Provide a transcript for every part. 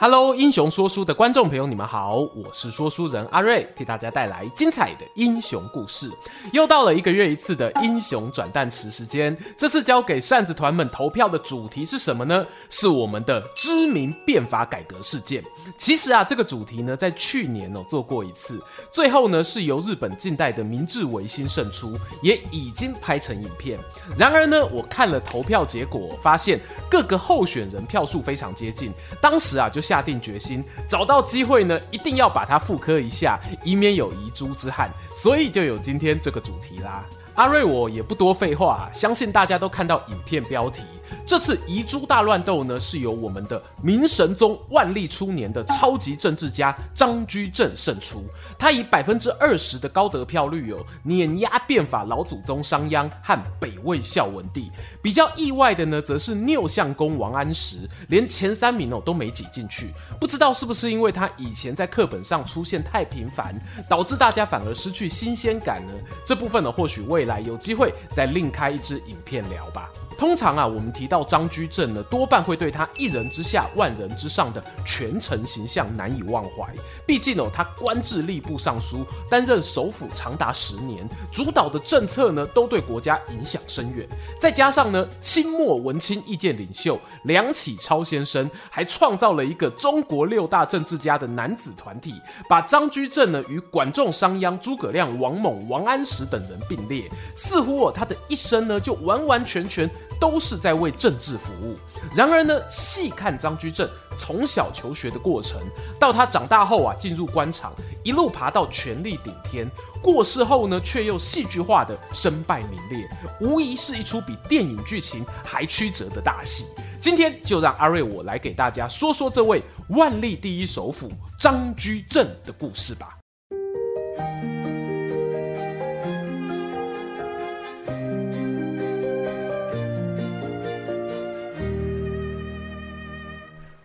Hello，英雄说书的观众朋友，你们好，我是说书人阿瑞，替大家带来精彩的英雄故事。又到了一个月一次的英雄转蛋池时间，这次交给扇子团们投票的主题是什么呢？是我们的知名变法改革事件。其实啊，这个主题呢，在去年哦做过一次，最后呢是由日本近代的明治维新胜出，也已经拍成影片。然而呢，我看了投票结果，发现各个候选人票数非常接近，当时啊就。下定决心，找到机会呢，一定要把它复刻一下，以免有遗珠之憾。所以就有今天这个主题啦。阿瑞，我也不多废话，相信大家都看到影片标题。这次遗珠大乱斗呢，是由我们的明神宗万历初年的超级政治家张居正胜出。他以百分之二十的高得票率哦，碾压变法老祖宗商鞅和北魏孝文帝。比较意外的呢，则是聂相公王安石，连前三名哦都没挤进去。不知道是不是因为他以前在课本上出现太频繁，导致大家反而失去新鲜感呢？这部分呢，或许未来有机会再另开一支影片聊吧。通常啊，我们提到张居正呢，多半会对他一人之下万人之上的权臣形象难以忘怀。毕竟哦，他官至吏部尚书，担任首辅长达十年，主导的政策呢，都对国家影响深远。再加上呢，清末文青意见领袖梁启超先生还创造了一个中国六大政治家的男子团体，把张居正呢与管仲、商鞅、诸葛亮、王猛、王安石等人并列，似乎哦，他的一生呢，就完完全全。都是在为政治服务。然而呢，细看张居正从小求学的过程，到他长大后啊进入官场，一路爬到权力顶天，过世后呢却又戏剧化的身败名裂，无疑是一出比电影剧情还曲折的大戏。今天就让阿瑞我来给大家说说这位万历第一首辅张居正的故事吧。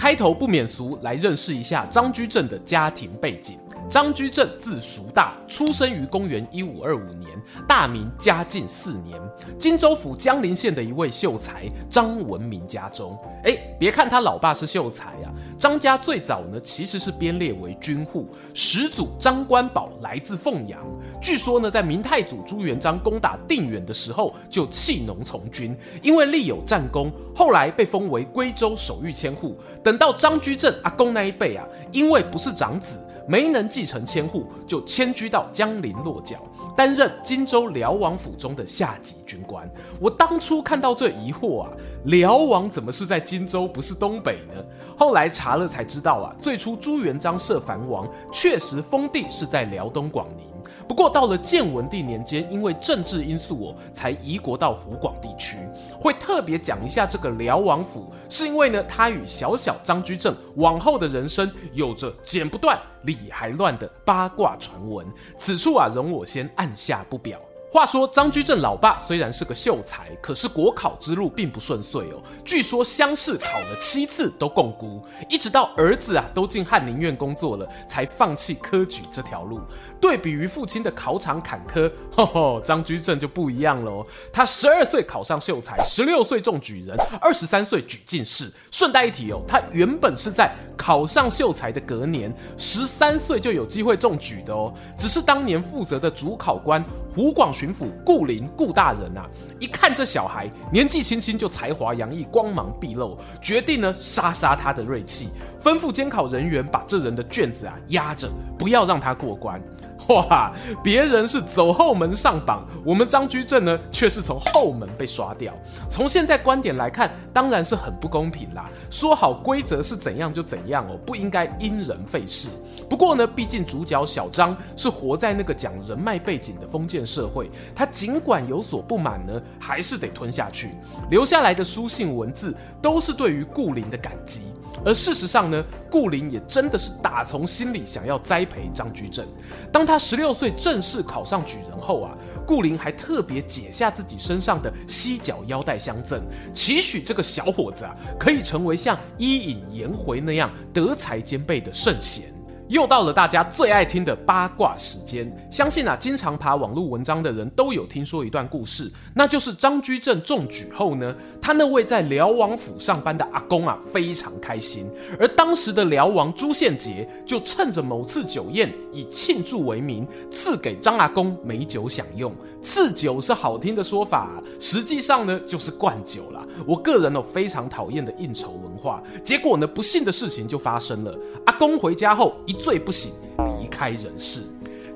开头不免俗，来认识一下张居正的家庭背景。张居正字叔大，出生于公元一五二五年，大明嘉靖四年，荆州府江陵县的一位秀才张文明家中。哎，别看他老爸是秀才呀，张家最早呢其实是编列为军户，始祖张官宝来自凤阳。据说呢，在明太祖朱元璋攻打定远的时候，就弃农从军，因为立有战功，后来被封为归州守御千户。等到张居正阿公那一辈啊，因为不是长子。没能继承千户，就迁居到江陵落脚，担任荆州辽王府中的下级军官。我当初看到这疑惑啊，辽王怎么是在荆州，不是东北呢？后来查了才知道啊，最初朱元璋设藩王，确实封地是在辽东广宁。不过到了建文帝年间，因为政治因素哦，才移国到湖广地区。会特别讲一下这个辽王府，是因为呢，他与小小张居正往后的人生有着剪不断、理还乱的八卦传闻。此处啊，容我先按下不表。话说张居正老爸虽然是个秀才，可是国考之路并不顺遂哦。据说乡试考了七次都摃龟，一直到儿子啊都进翰林院工作了，才放弃科举这条路。对比于父亲的考场坎坷，吼吼，张居正就不一样了哦。他十二岁考上秀才，十六岁中举人，二十三岁举进士。顺带一提哦，他原本是在考上秀才的隔年，十三岁就有机会中举的哦。只是当年负责的主考官。湖广巡抚顾林顾大人啊，一看这小孩年纪轻轻就才华洋溢、光芒毕露，决定呢杀杀他的锐气，吩咐监考人员把这人的卷子啊压着，不要让他过关。哇，别人是走后门上榜，我们张居正呢，却是从后门被刷掉。从现在观点来看，当然是很不公平啦。说好规则是怎样就怎样哦，不应该因人废事。不过呢，毕竟主角小张是活在那个讲人脉背景的封建社会，他尽管有所不满呢，还是得吞下去。留下来的书信文字，都是对于顾林的感激。而事实上呢，顾林也真的是打从心里想要栽培张居正。当他十六岁正式考上举人后啊，顾林还特别解下自己身上的犀角腰带相赠，期许这个小伙子啊可以成为像伊尹、颜回那样德才兼备的圣贤。又到了大家最爱听的八卦时间，相信啊，经常爬网络文章的人都有听说一段故事，那就是张居正中举后呢，他那位在辽王府上班的阿公啊，非常开心，而当时的辽王朱宪杰就趁着某次酒宴，以庆祝为名，赐给张阿公美酒享用。赐酒是好听的说法，实际上呢，就是灌酒啦。我个人哦，非常讨厌的应酬文化，结果呢，不幸的事情就发生了，阿公回家后一醉不醒，离开人世。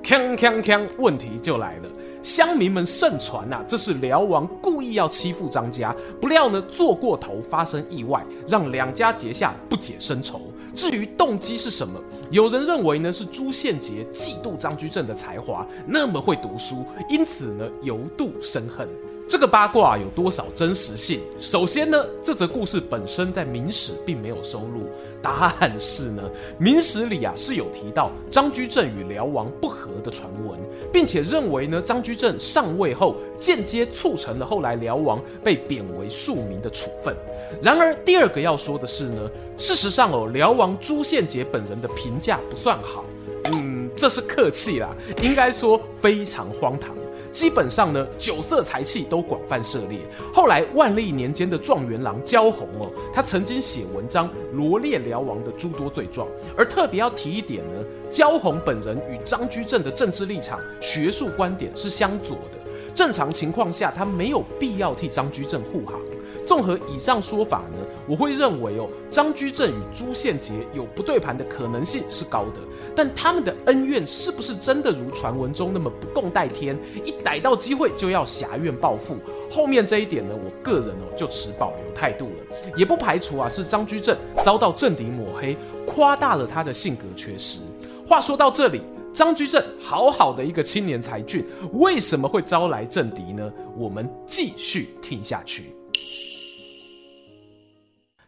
锵锵锵，问题就来了。乡民们盛传呐，这是辽王故意要欺负张家，不料呢，做过头发生意外，让两家结下不解深仇。至于动机是什么，有人认为呢是朱宪杰嫉妒张居正的才华，那么会读书，因此呢由妒生恨。这个八卦有多少真实性？首先呢，这则故事本身在《明史》并没有收录。答案是呢，《明史》里啊是有提到张居正与辽王不和的传闻，并且认为呢张居正上位后间接促成了后来辽王被贬为庶民的处分。然而，第二个要说的是呢，事实上哦，辽王朱宪杰本人的评价不算好。嗯，这是客气啦，应该说非常荒唐。基本上呢，酒色财气都广泛涉猎。后来万历年间的状元郎焦弘哦，他曾经写文章罗列辽王的诸多罪状，而特别要提一点呢，焦弘本人与张居正的政治立场、学术观点是相左的。正常情况下，他没有必要替张居正护航。综合以上说法呢，我会认为哦，张居正与朱宪杰有不对盘的可能性是高的，但他们的恩怨是不是真的如传闻中那么不共戴天，一逮到机会就要挟怨报复？后面这一点呢，我个人哦就持保留态度了，也不排除啊是张居正遭到政敌抹黑，夸大了他的性格缺失。话说到这里，张居正好好的一个青年才俊，为什么会招来政敌呢？我们继续听下去。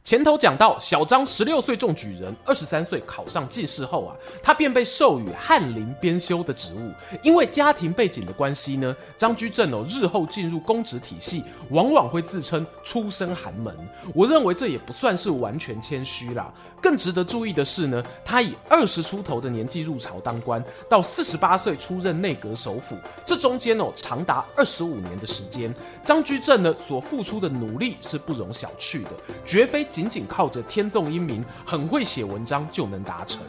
前头讲到，小张十六岁中举人，二十三岁考上进士后啊，他便被授予翰林编修的职务。因为家庭背景的关系呢，张居正哦，日后进入公职体系，往往会自称出身寒门。我认为这也不算是完全谦虚啦。更值得注意的是呢，他以二十出头的年纪入朝当官，到四十八岁出任内阁首辅，这中间哦，长达二十五年的时间。张居正呢，所付出的努力是不容小觑的，绝非。仅仅靠着天纵英明、很会写文章就能达成。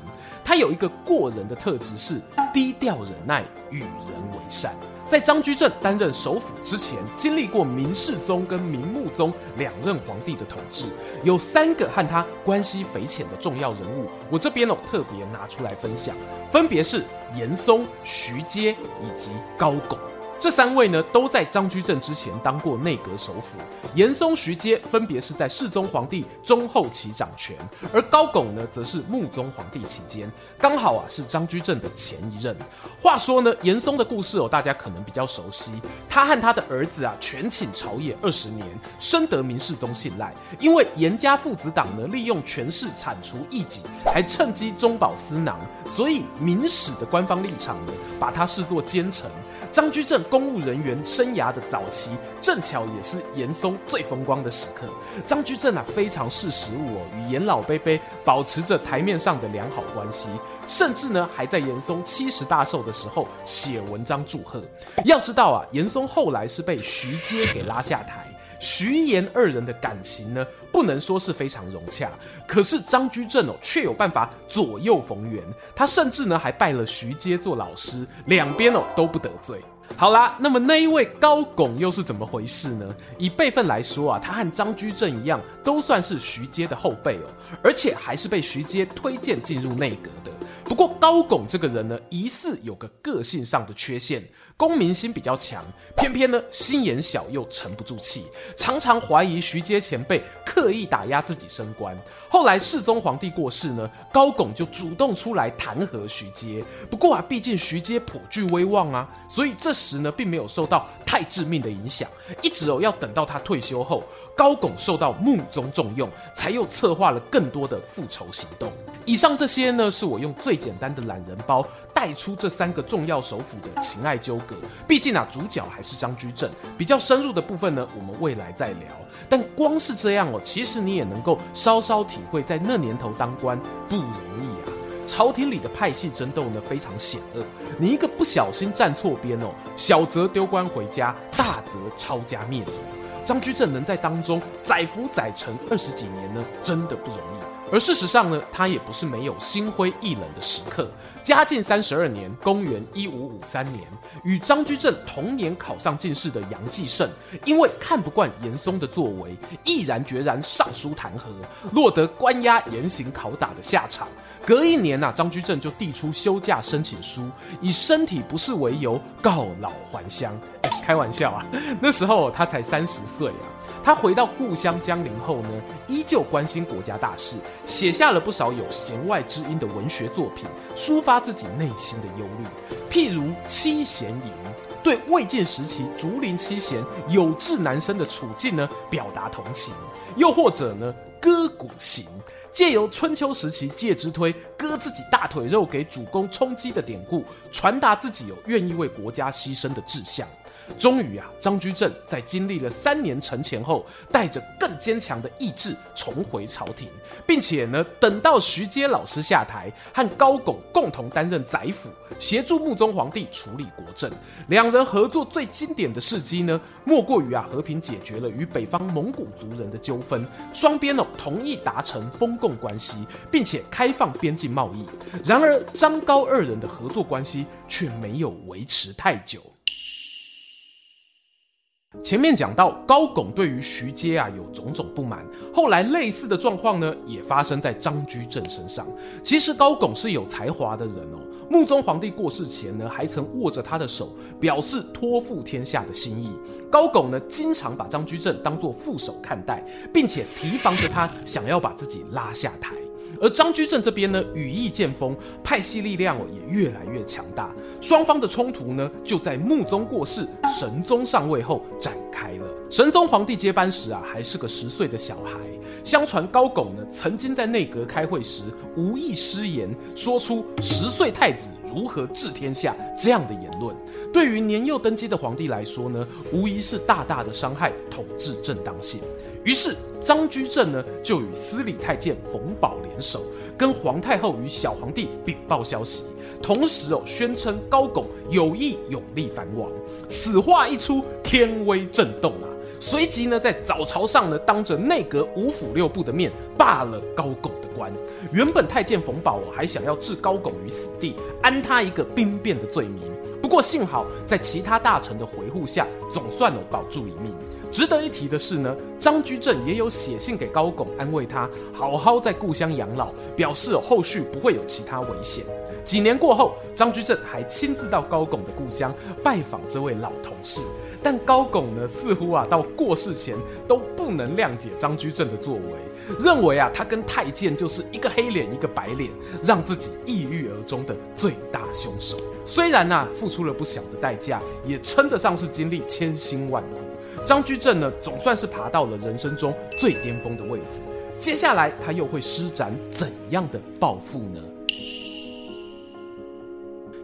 他有一个过人的特质是低调忍耐、与人为善。在张居正担任首辅之前，经历过明世宗跟明穆宗两任皇帝的统治，有三个和他关系匪浅的重要人物，我这边哦特别拿出来分享，分别是严嵩、徐阶以及高拱。这三位呢，都在张居正之前当过内阁首辅。严嵩、徐阶分别是在世宗皇帝中后期掌权，而高拱呢，则是穆宗皇帝期间，刚好啊是张居正的前一任。话说呢，严嵩的故事哦，大家可能比较熟悉。他和他的儿子啊，权倾朝野二十年，深得明世宗信赖。因为严家父子党呢，利用权势铲除异己，还趁机中饱私囊，所以明史的官方立场呢，把他视作奸臣。张居正公务人员生涯的早期，正巧也是严嵩最风光的时刻。张居正啊，非常识时务哦，与严老辈辈保持着台面上的良好关系，甚至呢，还在严嵩七十大寿的时候写文章祝贺。要知道啊，严嵩后来是被徐阶给拉下台。徐言二人的感情呢，不能说是非常融洽，可是张居正哦，却有办法左右逢源。他甚至呢，还拜了徐阶做老师，两边哦都不得罪。好啦，那么那一位高拱又是怎么回事呢？以辈分来说啊，他和张居正一样，都算是徐阶的后辈哦，而且还是被徐阶推荐进入内阁的。不过高拱这个人呢，疑似有个个性上的缺陷。公民心比较强，偏偏呢心眼小又沉不住气，常常怀疑徐阶前辈刻意打压自己升官。后来世宗皇帝过世呢，高拱就主动出来弹劾徐阶。不过啊，毕竟徐阶颇具威望啊，所以这时呢并没有受到太致命的影响。一直哦要等到他退休后，高拱受到穆宗重用，才又策划了更多的复仇行动。以上这些呢，是我用最简单的懒人包带出这三个重要首辅的情爱纠葛。毕竟啊，主角还是张居正，比较深入的部分呢，我们未来再聊。但光是这样哦，其实你也能够稍稍体会，在那年头当官不容易啊。朝廷里的派系争斗呢，非常险恶。你一个不小心站错边哦，小则丢官回家，大则抄家灭族。张居正能在当中载浮载沉二十几年呢，真的不容易。而事实上呢，他也不是没有心灰意冷的时刻。嘉靖三十二年（公元一五五三年），与张居正同年考上进士的杨继盛，因为看不惯严嵩的作为，毅然决然上书弹劾，落得关押、严刑拷打的下场。隔一年呐，张居正就递出休假申请书，以身体不适为由告老还乡。开玩笑啊，那时候他才三十岁啊。他回到故乡江陵后呢，依旧关心国家大事，写下了不少有弦外之音的文学作品，抒发自己内心的忧虑。譬如《七弦吟》，对魏晋时期竹林七贤有志男生的处境呢，表达同情；又或者呢，《割股行》，借由春秋时期介之推割自己大腿肉给主公充饥的典故，传达自己有愿意为国家牺牲的志向。终于啊，张居正在经历了三年沉潜后，带着更坚强的意志重回朝廷，并且呢，等到徐阶老师下台，和高拱共同担任宰辅，协助穆宗皇帝处理国政。两人合作最经典的事迹呢，莫过于啊和平解决了与北方蒙古族人的纠纷，双边哦同意达成封贡关系，并且开放边境贸易。然而张高二人的合作关系却没有维持太久。前面讲到高拱对于徐阶啊有种种不满，后来类似的状况呢也发生在张居正身上。其实高拱是有才华的人哦，穆宗皇帝过世前呢还曾握着他的手，表示托付天下的心意。高拱呢经常把张居正当作副手看待，并且提防着他想要把自己拉下台。而张居正这边呢，羽翼渐丰，派系力量也越来越强大。双方的冲突呢，就在穆宗过世、神宗上位后展开了。神宗皇帝接班时啊，还是个十岁的小孩。相传高拱呢，曾经在内阁开会时无意失言，说出“十岁太子如何治天下”这样的言论。对于年幼登基的皇帝来说呢，无疑是大大的伤害统治正当性。于是张居正呢，就与司礼太监冯保联手，跟皇太后与小皇帝禀报消息，同时哦宣称高拱有意拥立藩王。此话一出，天威震动啊！随即呢，在早朝上呢，当着内阁五府六部的面罢了高拱的官。原本太监冯保，还想要置高拱于死地，安他一个兵变的罪名。不过幸好在其他大臣的维护下，总算能保住一命。值得一提的是呢，张居正也有写信给高拱，安慰他好好在故乡养老，表示后续不会有其他危险。几年过后，张居正还亲自到高拱的故乡拜访这位老同事，但高拱呢，似乎啊到过世前都不能谅解张居正的作为，认为啊他跟太监就是一个黑脸一个白脸，让自己抑郁而终的最大凶手。虽然啊付出了不小的代价，也称得上是经历千辛万苦。张居正呢，总算是爬到了人生中最巅峰的位置。接下来他又会施展怎样的抱负呢？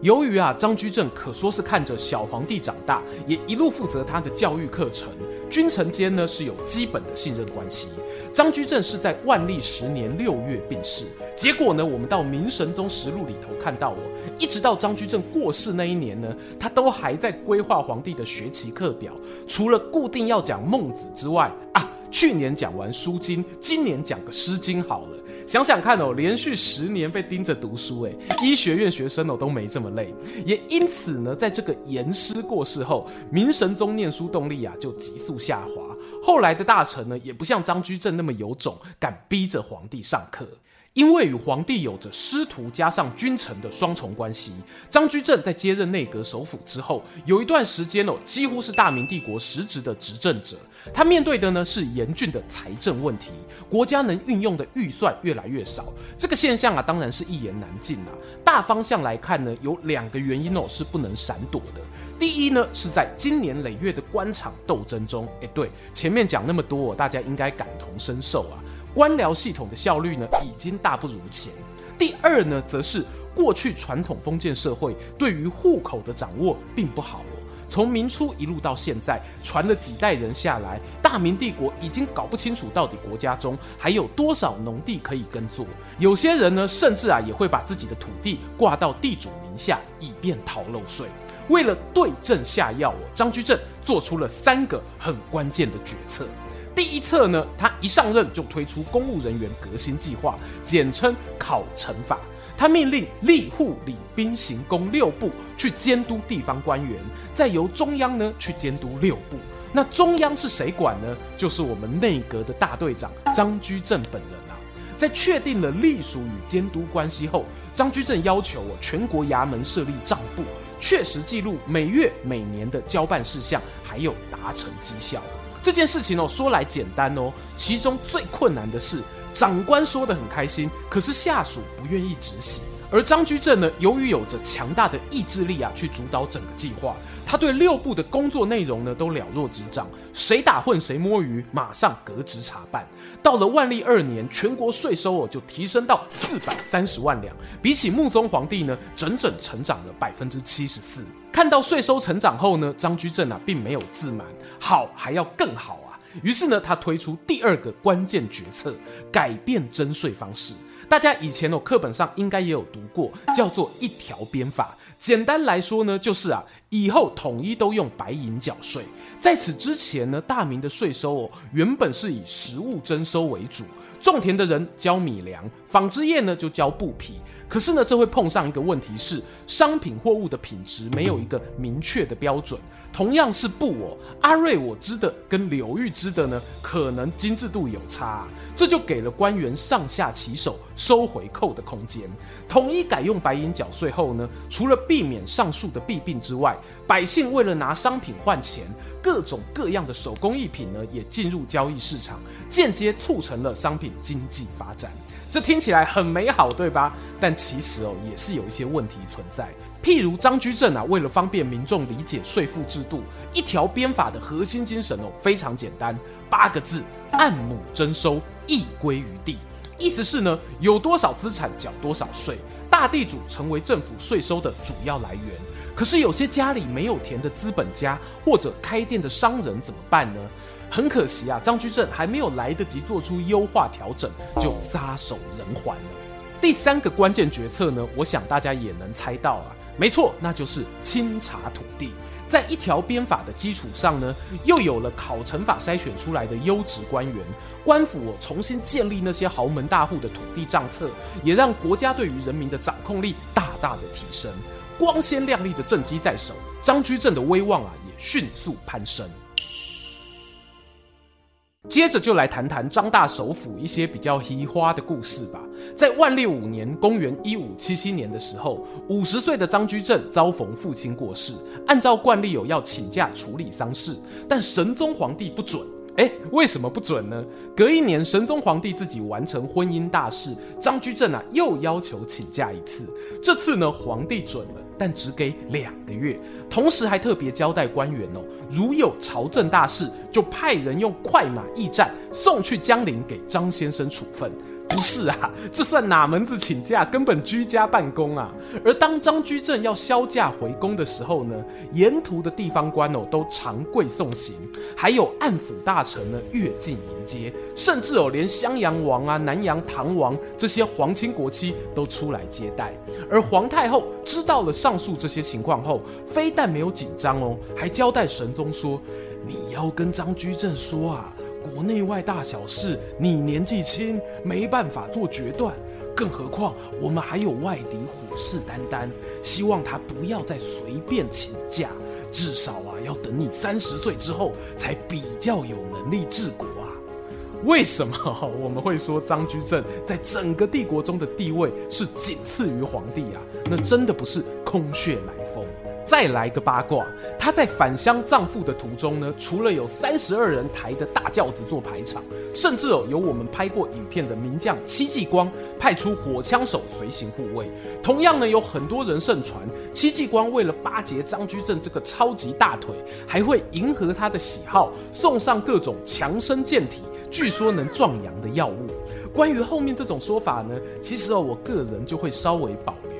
由于啊，张居正可说是看着小皇帝长大，也一路负责他的教育课程，君臣间呢是有基本的信任关系。张居正是在万历十年六月病逝，结果呢，我们到《明神宗实录》里头看到哦，一直到张居正过世那一年呢，他都还在规划皇帝的学习课表，除了固定要讲孟子之外啊，去年讲完书经，今年讲个诗经好了。想想看哦，连续十年被盯着读书，哎，医学院学生哦都没这么累。也因此呢，在这个严师过世后，明神宗念书动力啊就急速下滑。后来的大臣呢，也不像张居正那么有种，敢逼着皇帝上课。因为与皇帝有着师徒加上君臣的双重关系，张居正在接任内阁首辅之后，有一段时间哦，几乎是大明帝国实质的执政者。他面对的呢是严峻的财政问题，国家能运用的预算越来越少。这个现象啊，当然是一言难尽啊。大方向来看呢，有两个原因哦，是不能闪躲的。第一呢，是在今年累月的官场斗争中，哎，对，前面讲那么多，大家应该感同身受啊。官僚系统的效率呢，已经大不如前。第二呢，则是过去传统封建社会对于户口的掌握并不好哦。从明初一路到现在，传了几代人下来，大明帝国已经搞不清楚到底国家中还有多少农地可以耕作。有些人呢，甚至啊也会把自己的土地挂到地主名下，以便逃漏税。为了对症下药，张居正做出了三个很关键的决策。第一策呢，他一上任就推出公务人员革新计划，简称考成法。他命令吏户礼兵刑工六部去监督地方官员，再由中央呢去监督六部。那中央是谁管呢？就是我们内阁的大队长张居正本人啊。在确定了隶属与监督关系后，张居正要求我全国衙门设立账簿，确实记录每月每年的交办事项，还有达成绩效。这件事情哦，说来简单哦，其中最困难的是，长官说得很开心，可是下属不愿意执行。而张居正呢，由于有着强大的意志力啊，去主导整个计划，他对六部的工作内容呢，都了若指掌，谁打混谁摸鱼，马上革职查办。到了万历二年，全国税收哦就提升到四百三十万两，比起穆宗皇帝呢，整整成长了百分之七十四。看到税收成长后呢，张居正啊并没有自满，好还要更好啊。于是呢，他推出第二个关键决策，改变征税方式。大家以前哦课本上应该也有读过，叫做一条鞭法。简单来说呢，就是啊以后统一都用白银缴税。在此之前呢，大明的税收哦原本是以实物征收为主，种田的人交米粮，纺织业呢就交布匹。可是呢，这会碰上一个问题是，商品货物的品质没有一个明确的标准。同样是布哦，阿瑞我织的跟柳玉织的呢，可能精致度有差啊，这就给了官员上下其手收回扣的空间。统一改用白银缴税后呢，除了避免上述的弊病之外，百姓为了拿商品换钱，各种各样的手工艺品呢，也进入交易市场，间接促成了商品经济发展。这听起来很美好，对吧？但其实哦，也是有一些问题存在。譬如张居正啊，为了方便民众理解税赋制度，一条鞭法的核心精神哦，非常简单，八个字：按亩征收，役归于地。意思是呢，有多少资产缴多少税，大地主成为政府税收的主要来源。可是有些家里没有田的资本家或者开店的商人怎么办呢？很可惜啊，张居正还没有来得及做出优化调整，就撒手人寰了。第三个关键决策呢，我想大家也能猜到啊，没错，那就是清查土地。在一条鞭法的基础上呢，又有了考成法筛选出来的优质官员，官府重新建立那些豪门大户的土地账册，也让国家对于人民的掌控力大大的提升。光鲜亮丽的政绩在手，张居正的威望啊也迅速攀升。接着就来谈谈张大首辅一些比较移花的故事吧。在万历五年（公元一五七七年）的时候，五十岁的张居正遭逢父亲过世，按照惯例有要请假处理丧事，但神宗皇帝不准。哎，为什么不准呢？隔一年，神宗皇帝自己完成婚姻大事，张居正啊又要求请假一次。这次呢，皇帝准了。但只给两个月，同时还特别交代官员哦，如有朝政大事，就派人用快马驿站送去江陵给张先生处分。不是啊，这算哪门子请假？根本居家办公啊！而当张居正要销假回宫的时候呢，沿途的地方官哦都长跪送行，还有按抚大臣呢越境迎接，甚至哦连襄阳王啊、南阳唐王这些皇亲国戚都出来接待。而皇太后知道了上述这些情况后，非但没有紧张哦，还交代神宗说：“你要跟张居正说啊。”国内外大小事，你年纪轻，没办法做决断。更何况我们还有外敌虎视眈眈，希望他不要再随便请假，至少啊，要等你三十岁之后才比较有能力治国啊。为什么我们会说张居正在整个帝国中的地位是仅次于皇帝啊？那真的不是空穴来风。再来个八卦，他在返乡葬父的途中呢，除了有三十二人抬的大轿子做排场，甚至哦有我们拍过影片的名将戚继光派出火枪手随行护卫。同样呢，有很多人盛传戚继光为了巴结张居正这个超级大腿，还会迎合他的喜好，送上各种强身健体、据说能壮阳的药物。关于后面这种说法呢，其实哦我个人就会稍微保留，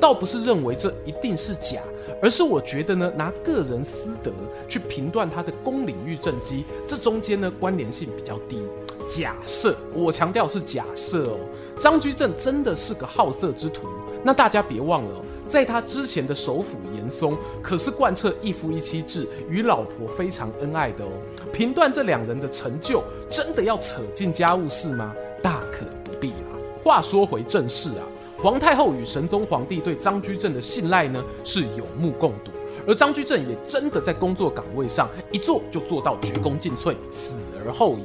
倒不是认为这一定是假。而是我觉得呢，拿个人私德去评断他的公领域政绩，这中间呢关联性比较低。假设我强调是假设哦，张居正真的是个好色之徒，那大家别忘了哦，在他之前的首辅严嵩可是贯彻一夫一妻制，与老婆非常恩爱的哦。评断这两人的成就，真的要扯进家务事吗？大可不必啊。话说回正事啊。皇太后与神宗皇帝对张居正的信赖呢，是有目共睹，而张居正也真的在工作岗位上一做就做到鞠躬尽瘁，死而后已。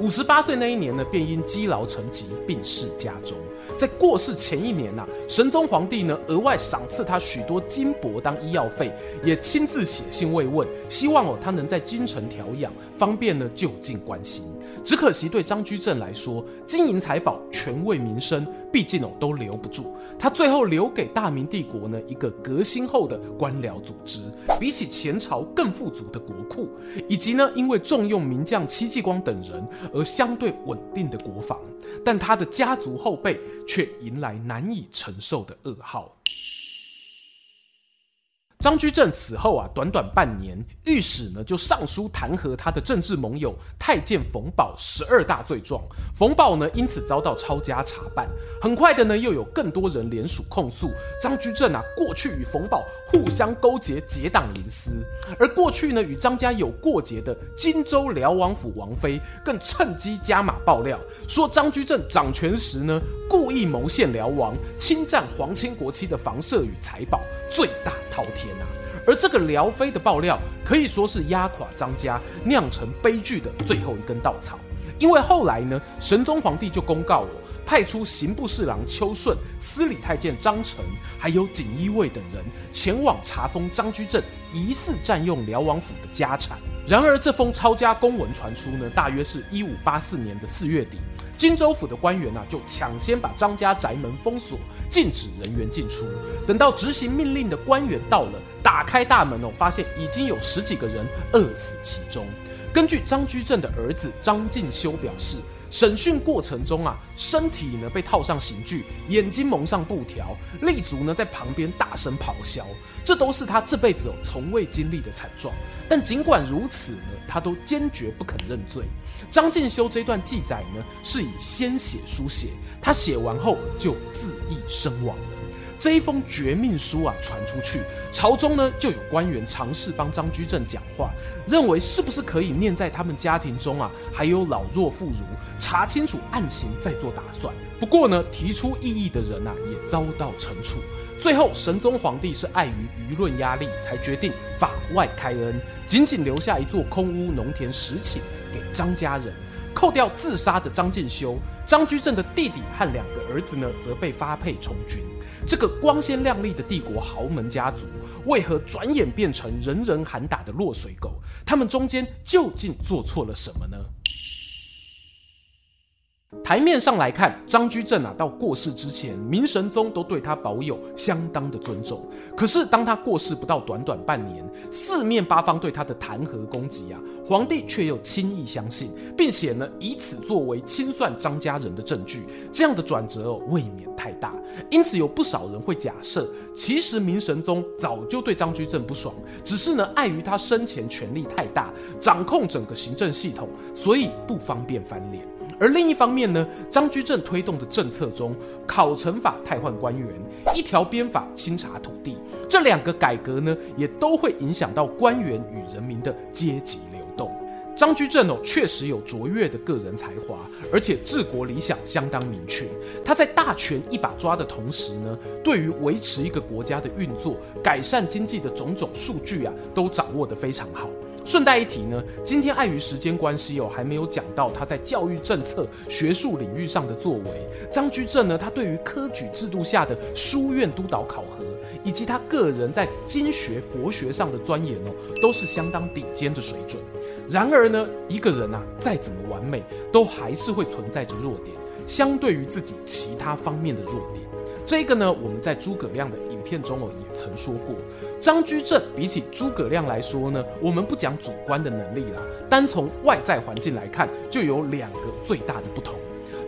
五十八岁那一年呢，便因积劳成疾病逝家中。在过世前一年呐、神宗皇帝呢额外赏赐他许多金帛当医药费，也亲自写信慰问，希望哦他能在京城调养，方便呢就近关心。只可惜对张居正来说，金银财宝、权位名声，毕竟哦都留不住。他最后留给大明帝国呢一个革新后的官僚组织，比起前朝更富足的国库，以及呢因为重用名将戚继光等人而相对稳定的国防。但他的家族后辈却迎来难以承受的噩耗。张居正死后啊，短短半年，御史呢就上书弹劾他的政治盟友太监冯保十二大罪状。冯保呢因此遭到抄家查办。很快的呢，又有更多人联署控诉张居正啊，过去与冯保互相勾结，结党营私。而过去呢与张家有过节的荆州辽王府王妃，更趁机加码爆料，说张居正掌权时呢，故意谋陷辽王，侵占皇亲国戚的房舍与财宝，罪大滔天呐、啊！而这个辽妃的爆料，可以说是压垮张家、酿成悲剧的最后一根稻草。因为后来呢，神宗皇帝就公告我，派出刑部侍郎邱顺、司礼太监张诚，还有锦衣卫等人前往查封张居正疑似占用辽王府的家产。然而，这封抄家公文传出呢，大约是一五八四年的四月底。荆州府的官员呐、啊，就抢先把张家宅门封锁，禁止人员进出。等到执行命令的官员到了，打开大门哦，发现已经有十几个人饿死其中。根据张居正的儿子张敬修表示，审讯过程中啊，身体呢被套上刑具，眼睛蒙上布条，立足呢在旁边大声咆哮，这都是他这辈子从未经历的惨状。但尽管如此呢，他都坚决不肯认罪。张敬修这段记载呢，是以鲜血书写，他写完后就自缢身亡。这一封绝命书啊传出去，朝中呢就有官员尝试帮张居正讲话，认为是不是可以念在他们家庭中啊还有老弱妇孺，查清楚案情再做打算。不过呢，提出异议的人啊也遭到惩处。最后，神宗皇帝是碍于舆论压力，才决定法外开恩，仅仅留下一座空屋农田十顷给张家人。扣掉自杀的张进修，张居正的弟弟和两个儿子呢，则被发配从军。这个光鲜亮丽的帝国豪门家族，为何转眼变成人人喊打的落水狗？他们中间究竟做错了什么呢？台面上来看，张居正啊，到过世之前，明神宗都对他保有相当的尊重。可是当他过世不到短短半年，四面八方对他的弹劾攻击啊，皇帝却又轻易相信，并且呢，以此作为清算张家人的证据。这样的转折哦，未免太大。因此有不少人会假设，其实明神宗早就对张居正不爽，只是呢，碍于他生前权力太大，掌控整个行政系统，所以不方便翻脸。而另一方面呢，张居正推动的政策中，考成法汰换官员，一条鞭法清查土地，这两个改革呢，也都会影响到官员与人民的阶级流动。张居正哦，确实有卓越的个人才华，而且治国理想相当明确。他在大权一把抓的同时呢，对于维持一个国家的运作、改善经济的种种数据啊，都掌握得非常好。顺带一提呢，今天碍于时间关系哦，还没有讲到他在教育政策、学术领域上的作为。张居正呢，他对于科举制度下的书院督导考核，以及他个人在经学、佛学上的钻研哦，都是相当顶尖的水准。然而呢，一个人啊，再怎么完美，都还是会存在着弱点，相对于自己其他方面的弱点。这个呢，我们在诸葛亮的影片中哦也曾说过，张居正比起诸葛亮来说呢，我们不讲主观的能力啦，单从外在环境来看，就有两个最大的不同。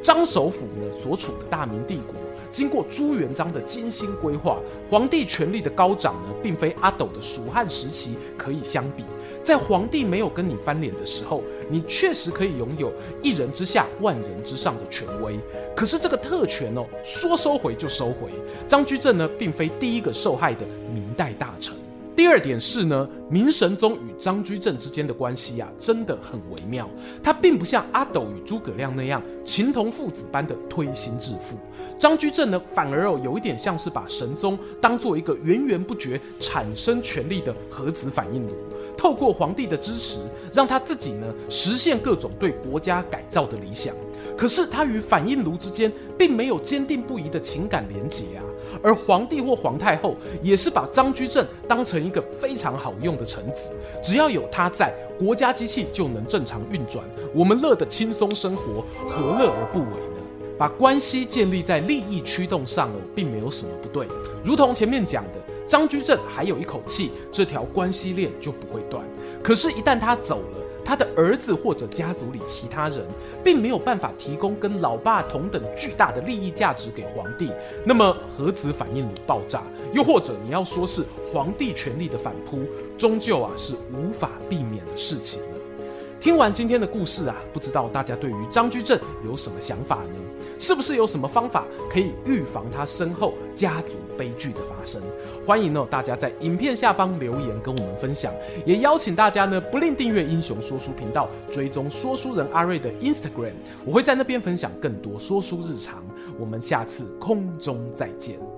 张首辅呢所处的大明帝国，经过朱元璋的精心规划，皇帝权力的高涨呢，并非阿斗的蜀汉时期可以相比。在皇帝没有跟你翻脸的时候，你确实可以拥有一人之下万人之上的权威。可是这个特权哦，说收回就收回。张居正呢，并非第一个受害的明代大臣。第二点是呢，明神宗与张居正之间的关系啊，真的很微妙。他并不像阿斗与诸葛亮那样情同父子般的推心置腹，张居正呢，反而哦，有一点像是把神宗当做一个源源不绝产生权力的核子反应炉，透过皇帝的支持，让他自己呢实现各种对国家改造的理想。可是他与反应炉之间并没有坚定不移的情感连结啊。而皇帝或皇太后也是把张居正当成一个非常好用的臣子，只要有他在，国家机器就能正常运转，我们乐得轻松生活，何乐而不为呢？把关系建立在利益驱动上哦，并没有什么不对。如同前面讲的，张居正还有一口气，这条关系链就不会断。可是，一旦他走了，他的儿子或者家族里其他人，并没有办法提供跟老爸同等巨大的利益价值给皇帝，那么核子反应炉爆炸，又或者你要说是皇帝权力的反扑，终究啊是无法避免的事情了。听完今天的故事啊，不知道大家对于张居正有什么想法呢？是不是有什么方法可以预防他身后家族悲剧的发生？欢迎哦，大家在影片下方留言跟我们分享，也邀请大家呢不吝订阅英雄说书频道，追踪说书人阿瑞的 Instagram，我会在那边分享更多说书日常。我们下次空中再见。